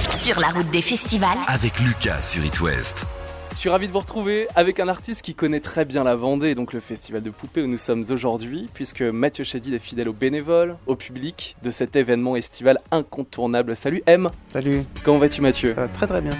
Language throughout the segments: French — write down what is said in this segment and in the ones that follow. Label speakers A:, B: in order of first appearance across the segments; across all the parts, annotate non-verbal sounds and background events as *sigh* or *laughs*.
A: Sur la route des festivals.
B: Avec Lucas sur It West.
C: Je suis ravi de vous retrouver avec un artiste qui connaît très bien la Vendée, donc le festival de poupées où nous sommes aujourd'hui, puisque Mathieu Chédid est fidèle aux bénévoles, au public de cet événement estival incontournable. Salut M
D: Salut,
C: Comment vas-tu Mathieu?
D: Euh, très très bien.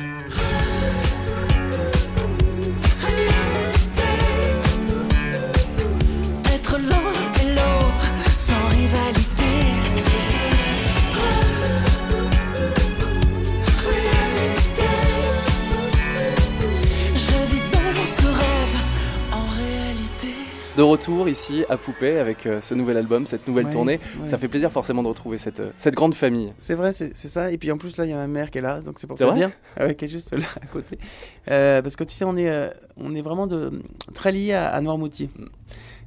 C: De retour ici à Poupée avec euh, ce nouvel album, cette nouvelle
D: Ouais,
C: tournée.
D: ouais.
C: Ça fait plaisir forcément de retrouver cette, euh, cette grande famille.
D: C'est vrai, c'est ça. Et puis en plus, là, il y a ma mère qui est là, donc c'est pour te dire. *laughs* Ah ouais, qui est juste là à côté. Euh, parce que tu sais, on est, on est vraiment de, très lié à, à Noirmoutier.
C: Mm.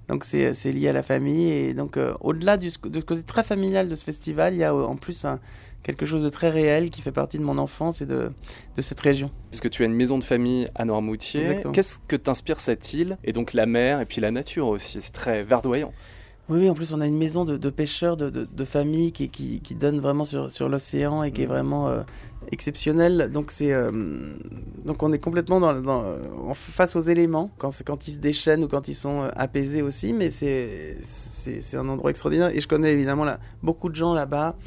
D: Donc c'est lié à la famille. Et donc, euh, au-delà du de ce côté très familial de ce festival, il y a euh, en plus un, quelque chose de très réel qui fait partie de mon enfance et de, de cette région.
C: Puisque tu as une maison de famille à Noirmoutier. Qu'est-ce que t'inspire cette île Et donc la mer et puis la nature aussi? C'est très verdoyant.
D: Oui, oui, en plus, on a une maison de, de pêcheurs, de, de, de famille qui, qui, qui donne vraiment sur, sur l'océan et qui est
C: Mm.
D: vraiment euh, exceptionnelle. Donc, c'est, euh, donc, on est complètement dans, dans, face aux éléments quand, quand ils se déchaînent ou quand ils sont euh, apaisés aussi. Mais c'est, c'est, c'est un endroit extraordinaire. Et je connais évidemment là, beaucoup de gens là-bas.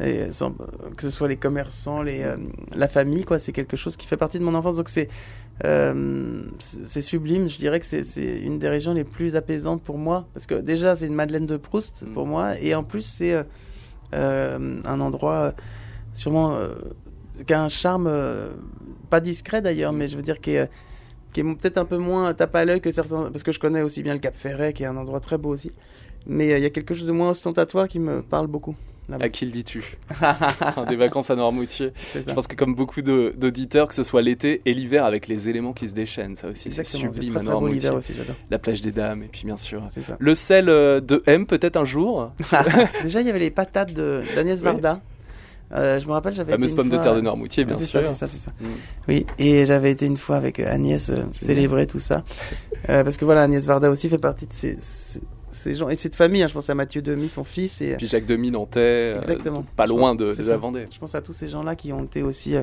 D: Et sans- que ce soit les commerçants, les, euh, la famille, quoi, c'est quelque chose qui fait partie de mon enfance. Donc c'est euh, c'est sublime. Je dirais que c'est une des régions les plus apaisantes pour moi parce que déjà c'est une Madeleine de Proust
C: Mm.
D: pour moi et en plus c'est euh, un endroit sûrement qui a un charme pas discret d'ailleurs, mais je veux dire qui est qui est peut-être un peu moins tape à l'œil que certains parce que je connais aussi bien le Cap Ferret qui est un endroit très beau aussi. Mais il y a quelque chose de moins ostentatoire qui me parle beaucoup. Là-bas.
C: À qui le dis-tu *laughs* Des vacances à Noirmoutier. Je pense que comme beaucoup de- d'auditeurs, que ce soit l'été et l'hiver avec les éléments qui se déchaînent, ça aussi c'est sublime
D: très,
C: à
D: très
C: Noirmoutier.
D: aussi, j'adore.
C: La plage des dames et puis bien sûr le sel euh, de M peut-être un jour. *laughs*
D: Déjà, il y avait les patates de- d'Agnès
C: Oui.
D: Varda. Euh, je me rappelle, j'avais
C: Fameuse
D: été une
C: pomme de
D: fois-
C: terre de Noirmoutier bien
D: c'est
C: sûr.
D: ça, c'est ça, c'est ça.
C: Mm.
D: Oui, et j'avais été une fois avec Agnès euh, célébrer tout ça. Euh, parce que voilà, Agnès Varda aussi fait partie de ces, ces, ces gens et cette famille. hein. je pense à Mathieu Demy, son fils, et
C: Puis Jacques Demy Nantais, euh,
D: Exactement.
C: pas loin de, la Vendée.
D: je pense à tous ces gens-là qui ont été aussi euh,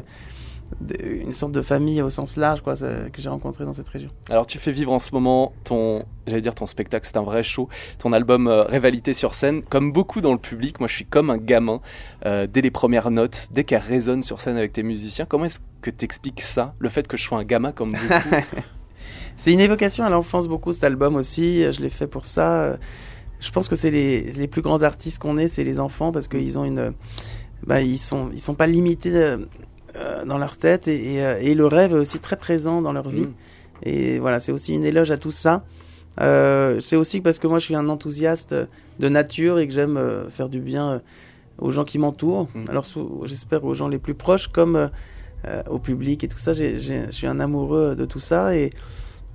D: une sorte de famille au sens large, quoi, que j'ai rencontré dans cette région.
C: Alors tu fais vivre en ce moment ton, j'allais dire ton spectacle, c'est un vrai show, ton album euh, Rivalité sur scène. Comme beaucoup dans le public, moi je suis comme un gamin. euh, dès les premières notes, dès qu'elles résonnent sur scène avec tes musiciens, comment est-ce que t'expliques ça, le fait que je sois un gamin comme beaucoup *laughs*
D: C'est une évocation à l'enfance beaucoup cet album aussi. Je l'ai fait pour ça. Je pense que c'est les, les plus grands artistes qu'on ait, c'est les enfants parce qu'ils ont une, bah, ils sont ils sont pas limités euh, euh, dans leur tête et, et, euh, et le rêve est aussi très présent dans leur vie.
C: Mm.
D: Et voilà, c'est aussi une éloge à tout ça. Euh, c'est aussi parce que moi je suis un enthousiaste de nature et que j'aime euh, faire du bien aux gens qui m'entourent.
C: Mm.
D: Alors j'espère aux gens les plus proches comme euh, au public et tout ça. Je suis un amoureux de tout ça et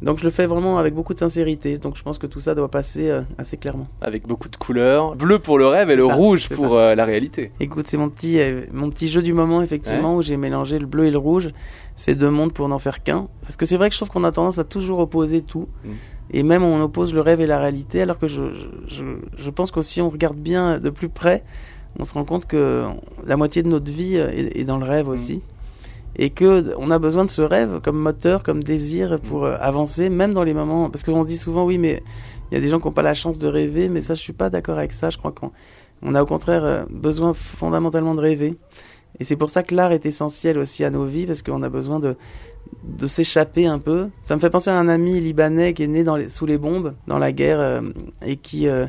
D: donc je le fais vraiment avec beaucoup de sincérité. Donc je pense que tout ça doit passer euh, assez clairement.
C: Avec beaucoup de couleurs, bleu pour le rêve et le
D: ça,
C: rouge pour euh, la réalité.
D: Écoute, c'est mon petit, mon petit jeu du moment, effectivement, où j'ai mélangé le bleu et le rouge, ces deux mondes pour n'en faire qu'un. Parce que c'est vrai que je trouve qu'on a tendance à toujours opposer tout.
C: Mm.
D: Et même on oppose le rêve et la réalité, alors que je, je, pense qu'aussi on regarde bien de plus près, on se rend compte que la moitié de notre vie est, est dans le rêve aussi. Et que on a besoin de ce rêve comme moteur, comme désir pour euh, avancer, même dans les moments. Parce qu'on se dit souvent, oui, mais il y a des gens qui n'ont pas la chance de rêver, mais ça, je suis pas d'accord avec ça. Je crois qu'on on a au contraire euh, besoin fondamentalement de rêver. Et c'est pour ça que l'art est essentiel aussi à nos vies, parce qu'on a besoin de, de s'échapper un peu. Ça me fait penser à un ami libanais qui est né sous les bombes, dans la guerre, euh, et qui euh,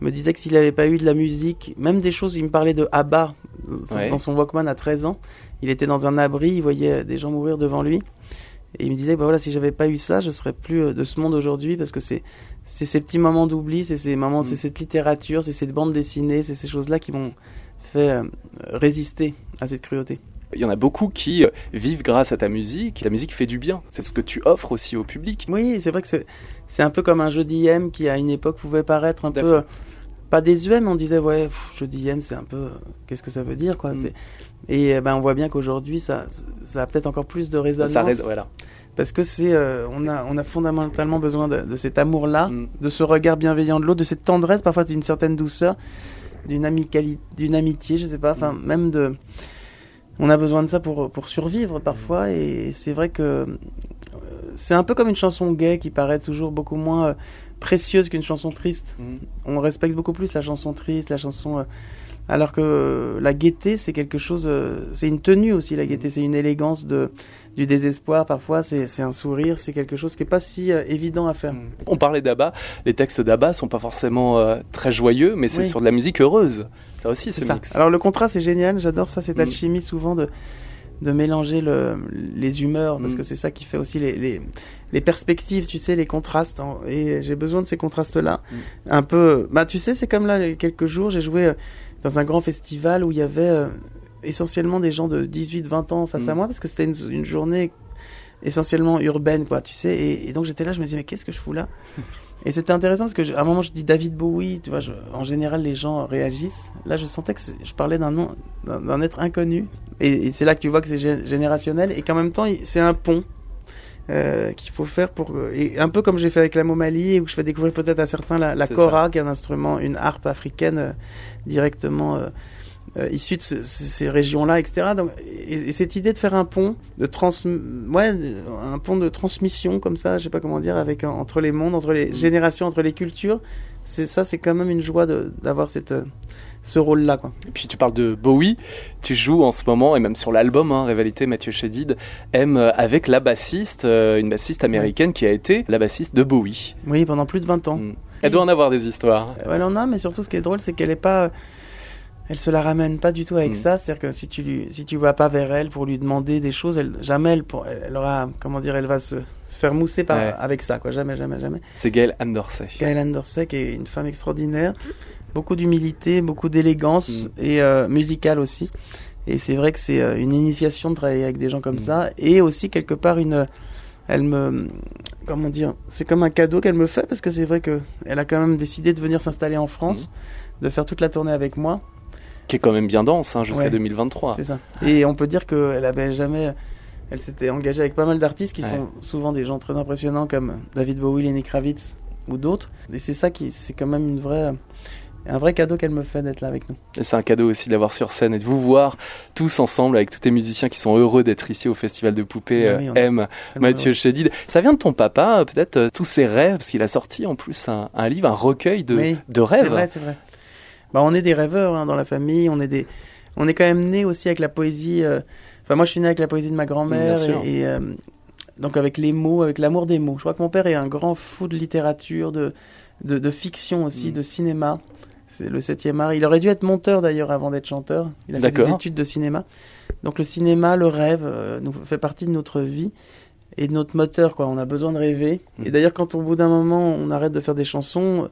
D: me disait que s'il n'avait pas eu de la musique, même des choses, il me parlait de Abba dans
C: Ouais.
D: dans son Walkman à 13 ans. Il était dans un abri, il voyait des gens mourir devant lui. Et il me disait, bah voilà, si j'avais pas eu ça, je serais plus euh, de ce monde aujourd'hui parce que c'est c'est ces petits moments d'oubli, c'est ces moments,
C: Mm.
D: c'est cette littérature, c'est cette bande dessinée, c'est ces choses-là qui m'ont fait euh, résister à cette cruauté.
C: Il y en a beaucoup qui euh, vivent grâce à ta musique. Ta musique fait du bien. C'est ce que tu offres aussi au public.
D: Oui, c'est vrai que c'est un peu comme un jeu d'IM qui à une époque pouvait paraître un peu euh, pas désuet, mais on disait ouais, pff, jeu d'IM, c'est un peu euh, qu'est-ce que ça veut dire quoi.
C: Mm.
D: Et ben on voit bien qu'aujourd'hui ça ça a peut-être encore plus de résonance
C: Ça reste- voilà.
D: parce que c'est euh, on a on a fondamentalement besoin de, de cet amour là,
C: Mm.
D: de ce regard bienveillant de l'autre, de cette tendresse, parfois d'une certaine douceur, d'une d'une amitié, je sais pas, enfin
C: Mm.
D: même de on a besoin de ça pour, pour survivre parfois. Et c'est vrai que euh, c'est un peu comme une chanson gay qui paraît toujours beaucoup moins euh, précieuse qu'une chanson triste.
C: Mhm.
D: On respecte beaucoup plus la chanson triste, la chanson. Alors que la gaieté, c'est quelque chose. euh, c'est une tenue aussi, la gaieté. C'est une élégance de, du désespoir parfois. C'est un sourire. C'est quelque chose qui est pas si euh, évident à faire.
C: On parlait d'Abba, les textes d'Abba sont pas forcément euh, très joyeux, mais c'est
D: Oui.
C: sur de la musique heureuse. Ça aussi,
D: C'est
C: mix.
D: Alors le contraste c'est génial, j'adore ça, cette
C: Mm.
D: alchimie souvent de, de mélanger le, les humeurs, parce
C: Mm.
D: que c'est ça qui fait aussi les, les, les perspectives, tu sais, les contrastes. et j'ai besoin de ces contrastes-là.
C: Mm.
D: Un peu, bah tu sais, c'est comme là, quelques jours, j'ai joué euh, dans un grand festival où il y avait euh, essentiellement des gens de 18-20 ans face à
C: Mm.
D: moi, parce que c'était une, une journée essentiellement urbaine, quoi, tu sais. Et, et donc j'étais là, je me disais, mais qu'est-ce que je fous là? *laughs* Et c'était intéressant parce que je- à un moment je dis David Bowie, tu vois, je- en général les gens réagissent. Là je sentais que je parlais d'un nom, d'un être inconnu. Et, et c'est là que tu vois que c'est gé- générationnel et qu'en même temps c'est un pont. Euh, qu'il faut faire pour et un peu comme j'ai fait avec la Momali où je fais découvrir peut-être à certains la, la kora qui est un instrument une harpe africaine euh, directement euh, euh, issue de ce- ces, régions-là etc donc et, et cette idée de faire un pont de trans ouais un pont de transmission comme ça je sais pas comment dire avec euh, entre les mondes entre les
C: Mm.
D: générations entre les cultures c'est ça c'est quand même une joie d'avoir cette euh, ce rôle là quoi
C: Et puis tu parles de Bowie, tu joues en ce moment, et même sur l'album, hein, Rivalité, Mathieu Chédid aime euh, avec la bassiste, euh, une bassiste américaine qui a été la bassiste de Bowie.
D: oui pendant plus de 20 ans
C: Mm. Elle doit en avoir des histoires.
D: Euh, Elle en a, mais surtout ce qui est drôle, c'est qu'elle est pas. Elle se la ramène pas du tout avec
C: Mm.
D: ça. C'est-à-dire que si tu lui, si tu vas pas vers elle pour lui demander des choses, elle, jamais elle, pour- elle aura, comment dire, elle va se, se faire mousser par,
C: Ouais.
D: avec ça, quoi. Jamais, jamais, jamais.
C: C'est Gail Andersey.
D: Gail Andersey, qui est une femme extraordinaire, beaucoup d'humilité, beaucoup d'élégance
C: Mm.
D: et euh, musicale aussi. Et c'est vrai que c'est euh, une initiation de travailler avec des gens comme
C: Mm.
D: ça, et aussi quelque part une, elle me, comment dire, c'est comme un cadeau qu'elle me fait parce que c'est vrai que elle a quand même décidé de venir s'installer en France,
C: Mm.
D: de faire toute la tournée avec moi,
C: Qui est quand même bien dense hein, jusqu'à
D: Ouais.
C: 2023.
D: c'est ça. Et on peut dire qu'elle avait jamais, elle s'était engagée avec pas mal d'artistes qui
C: Ouais.
D: sont souvent des gens très impressionnants comme David Bowie, Lenny Kravitz ou d'autres. Et c'est ça qui, c'est quand même une vraie, un vrai cadeau qu'elle me fait d'être là avec nous.
C: Et c'est un cadeau aussi de l'avoir sur scène et de vous voir tous ensemble avec tous tes musiciens qui sont heureux d'être ici au Festival de Poupées
D: Oui,
C: M. Mathieu Chédid. Ça vient de ton papa, euh, peut-être euh, tous ses rêves, parce qu'il a sorti en plus un, un livre, un recueil de,
D: Oui,
C: de
D: C'est
C: rêves.
D: vrai, c'est vrai. Bah, on est des rêveurs hein, dans la famille. On est des, on est quand même né aussi avec la poésie. euh, Enfin, moi, je suis né avec la poésie de ma grand-mère et, et, euh, donc avec les mots, avec l'amour des mots. Je crois que mon père est un grand fou de littérature, de, de, de fiction aussi,
C: Mm.
D: de cinéma. C'est le septième art. Il aurait dû être monteur d'ailleurs avant d'être chanteur. Il a fait des études de cinéma. Donc le cinéma, le rêve, euh, nous fait partie de notre vie et de notre moteur. Quoi. On a besoin de rêver.
C: Mm.
D: Et d'ailleurs, quand au bout d'un moment, on arrête de faire des chansons,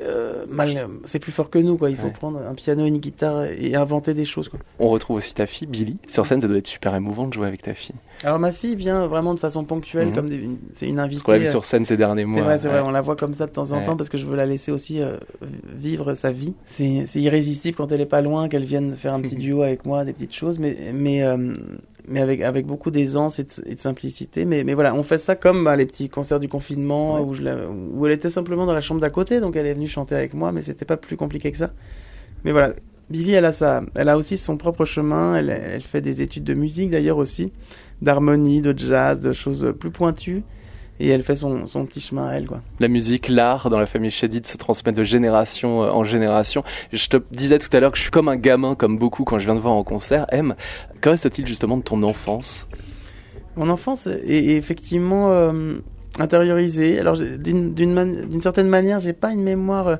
D: euh, mal, c'est plus fort que nous. Quoi. Il faut prendre un piano, une guitare et inventer des choses. Quoi.
C: On retrouve aussi ta fille, Billy. Sur scène, ça doit être super émouvant de jouer avec ta fille.
D: Alors ma fille vient vraiment de façon ponctuelle,
C: Mhm.
D: comme des- c'est une invitée.
C: Qu'on l'a vu sur scène ces derniers mois.
D: C'est vrai, c'est vrai, on la voit comme ça de temps en
C: Ouais.
D: temps parce que je veux la laisser aussi euh, vivre sa vie. C'est irrésistible quand elle est pas loin, qu'elle vienne faire un petit *laughs* duo avec moi, des petites choses, mais mais euh, mais avec avec beaucoup d'aisance et de, et de simplicité. Mais mais voilà, on fait ça comme bah, les petits concerts du confinement
C: Ouais.
D: où je la- où elle était simplement dans la chambre d'à côté, donc elle est venue chanter avec moi, mais c'était pas plus compliqué que ça. Mais voilà. Billy, elle a ça, elle a aussi son propre chemin. Elle, elle fait des études de musique d'ailleurs aussi, d'harmonie, de jazz, de choses plus pointues. Et elle fait son, son petit chemin à elle, quoi.
C: La musique, l'art dans la famille Chédid se transmet de génération euh, en génération. Je te disais tout à l'heure que je suis comme un gamin, comme beaucoup quand je viens de voir en concert. M, que reste-t-il justement de ton enfance?
D: Mon enfance est, effectivement euh, intériorisée. Alors, d'une man- certaine manière, j'ai pas une mémoire. euh,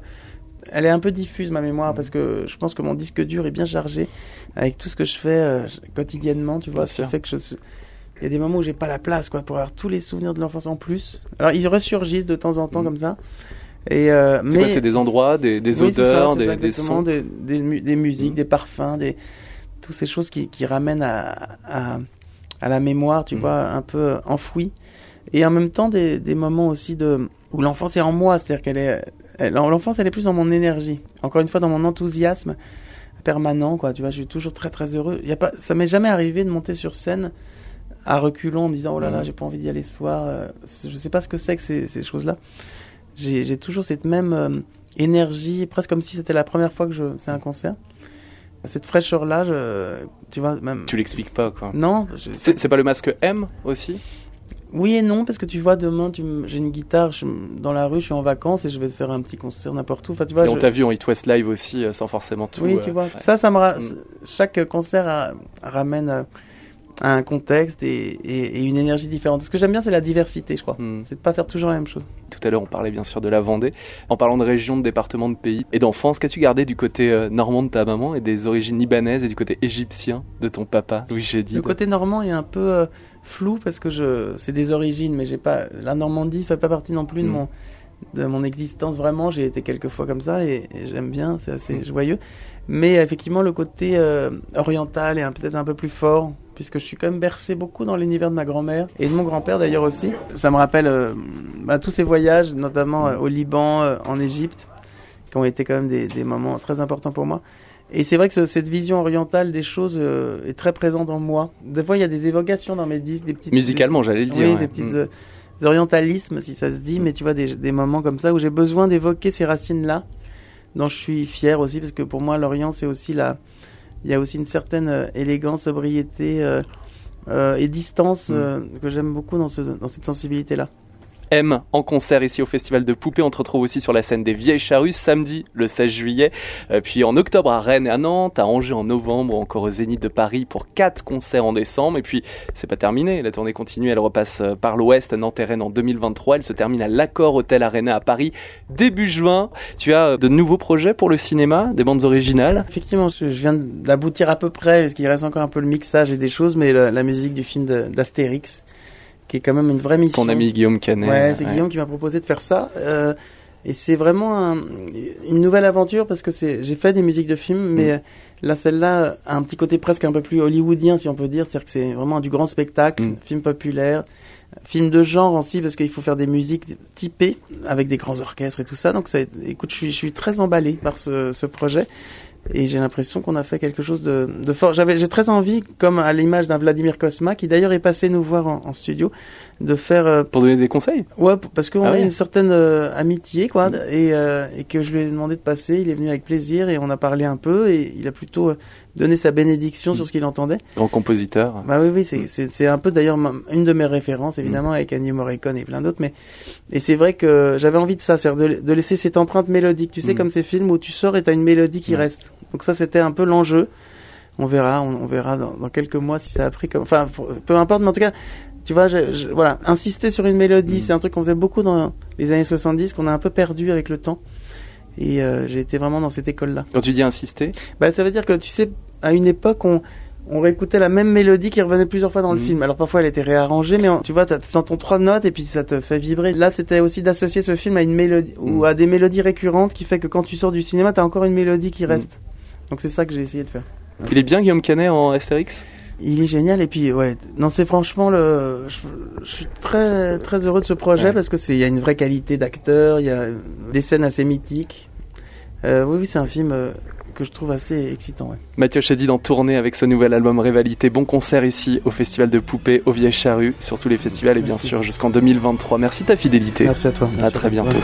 D: elle est un peu diffuse, ma mémoire, parce que je pense que mon disque dur est bien chargé avec tout ce que je fais euh, quotidiennement, tu vois. Ce qui fait que je. Il y a des moments où j'ai pas la place, quoi, pour avoir tous les souvenirs de l'enfance en plus. Alors, ils ressurgissent de temps en temps
C: Mhm.
D: comme ça. Et euh,
C: C'est
D: mais
C: C'est des endroits, des, des
D: Oui, c'est ça,
C: odeurs, des,
D: ça,
C: des sons
D: des, des, mu- des musiques,
C: Mhm.
D: des parfums, des toutes ces choses qui, qui ramènent à, à, à la mémoire, tu
C: Mhm.
D: vois, un peu enfouie. Et en même temps, des, des moments aussi de où l'enfance est en moi, c'est-à-dire qu'elle est, elle- l'enfance, elle est plus dans mon énergie. Encore une fois, dans mon enthousiasme permanent, quoi. Tu vois, je suis toujours très très heureux. Y a pas, ça m'est jamais arrivé de monter sur scène à reculons en me disant oh là là, j'ai pas envie d'y aller ce soir. Euh, Je sais pas ce que c'est que ces, ces choses-là. J'ai toujours cette même euh, énergie, presque comme si c'était la première fois que je c'est un concert. Cette fraîcheur-là, tu vois, même.
C: Tu l'expliques pas, quoi.
D: Non, je-
C: C'est pas le masque M aussi?
D: Oui et non, parce que tu vois, demain, tu m- j'ai une guitare je- dans la rue, je suis en vacances et je vais te faire un petit concert n'importe où. Enfin, tu vois,
C: Et on
D: je-
C: t'a vu en It West Live aussi, euh, sans forcément tout.
D: Oui,
C: euh,
D: tu vois.
C: ouais.
D: Ça, ça me ra-
C: Mm.
D: chaque concert a- ramène un contexte et, et- et une énergie différente. Ce que j'aime bien, c'est la diversité, je crois.
C: Mm.
D: C'est de pas faire toujours la même chose.
C: Tout à l'heure, on parlait bien sûr de la Vendée. En parlant de région, de département, de pays et d'enfance, qu'as-tu gardé du côté euh, normand de ta maman et des origines libanaises et du côté égyptien de ton papa, Louis Chédid
D: Le côté normand est un peu euh, flou parce que je, c'est des origines, mais j'ai pas la Normandie fait pas partie non plus de
C: Mm.
D: mon de mon existence vraiment. J'ai été quelques fois comme ça et, et j'aime bien, c'est assez
C: Mm.
D: joyeux. Mais effectivement, le côté euh, oriental est peut-être un peu plus fort puisque je suis quand même bercé beaucoup dans l'univers de ma grand-mère et de mon grand-père d'ailleurs aussi. Ça me rappelle euh, bah, tous ces voyages, notamment euh, au Liban, euh, en Égypte, qui ont été quand même des, des moments très importants pour moi. Et c'est vrai que ce- cette vision orientale des choses est très présente en moi. Des fois, il y a des évocations dans mes disques, des petites
C: Musicalement, j'allais le dire.
D: oui,
C: ouais.
D: des petites
C: Mm.
D: des orientalismes, si ça se dit, mais tu vois, des, des moments comme ça où j'ai besoin d'évoquer ces racines-là, dont je suis fier aussi, parce que pour moi, l'Orient, c'est aussi la. Il y a aussi une certaine euh, élégance, sobriété euh, euh, et distance
C: Mm.
D: que j'aime beaucoup dans, ce, dans cette sensibilité-là.
C: M en concert ici au Festival de Poupées. On te retrouve aussi sur la scène des Vieilles Charrues samedi le 16 juillet. Euh, puis en octobre à Rennes et à Nantes, à Angers en novembre, encore au Zénith de Paris pour quatre concerts en décembre. Et puis c'est pas terminé, la tournée continue. Elle repasse euh, par l'Ouest, Nantes et Rennes en 2023. Elle se termine à l'Accord Hôtel Arena à Paris début juin. Tu as euh, de nouveaux projets pour le cinéma, des bandes originales?
D: Effectivement, je, viens d'aboutir à peu près, parce qu'il reste encore un peu le mixage et des choses, mais la musique du film d'Astérix, qui est quand même une vraie mission.
C: Ton ami Guillaume Canet.
D: Ouais, c'est
C: ouais.
D: Guillaume qui m'a proposé de faire ça. euh, et c'est vraiment un- une nouvelle aventure parce que c'est, j'ai fait des musiques de films, mais euh, là, celle-là a un petit côté presque un peu plus hollywoodien, si on peut dire. C'est-à-dire que c'est vraiment du grand spectacle,
C: Mm.
D: film populaire, film de genre aussi, parce qu'il faut faire des musiques typées avec des grands orchestres et tout ça. Donc, ça, écoute, je suis, je suis très emballé par ce, ce projet. Et j'ai l'impression qu'on a fait quelque chose de, fort. J'avais, j'ai très envie, comme à l'image d'un Vladimir Kosma, qui d'ailleurs est passé nous voir en studio, de faire euh,
C: Pour donner des conseils
D: Ouais, parce qu'on
C: Ah
D: a
C: ouais.
D: une certaine euh, amitié, quoi, et, euh, et que je lui ai demandé de passer. Il est venu avec plaisir et on a parlé un peu et il a plutôt euh, donné sa bénédiction sur ce qu'il entendait.
C: Grand compositeur.
D: Bah oui, oui, c'est
C: Mm.
D: c'est c'est un peu d'ailleurs une de mes références, évidemment, avec Ennio Morricone et plein d'autres. Mais et c'est vrai que j'avais envie de ça, c'est de, de laisser cette empreinte mélodique. Tu sais,
C: Mm.
D: comme ces films où tu sors et t'as une mélodie qui reste. Donc ça, c'était un peu l'enjeu. On verra, on, on verra dans, dans quelques mois si ça a pris comme. Enfin, peu importe, mais en tout cas, tu vois, je, je- voilà, insister sur une mélodie,
C: Mm.
D: c'est un truc qu'on faisait beaucoup dans les années 70, qu'on a un peu perdu avec le temps. Et euh, j'ai été vraiment dans cette école-là.
C: Quand tu dis insister,
D: Bah, ça veut dire que tu sais, à une époque, on, on réécoutait la même mélodie qui revenait plusieurs fois dans le
C: Mhm.
D: film. Alors parfois elle était réarrangée, mais on- tu vois, t'entends trois notes et puis ça te fait vibrer. Là, c'était aussi d'associer ce film à une mélodie ou
C: Mhm.
D: à des mélodies récurrentes qui fait que quand tu sors du cinéma, t'as encore une mélodie qui reste. Donc c'est ça que j'ai essayé de faire.
C: il est bien Guillaume Canet en Astérix?
D: Il est génial et puis ouais, non c'est franchement le, je, je suis très très heureux de ce projet
C: Ouais.
D: parce que c'est il y a une vraie qualité d'acteur, il y a des scènes assez mythiques. Euh, oui oui c'est un film euh, que je trouve assez excitant. Ouais.
C: Mathieu Chédid en tournée avec ce nouvel album Rivalité. Bon concert ici au Festival de Poupées, au Vieilles Charrues, sur tous les festivals et bien sûr jusqu'en 2023. Merci de ta fidélité.
D: Merci à toi.
C: À
D: Merci
C: très
D: toi.
C: bientôt.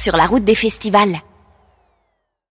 A: Sur la route des festivals.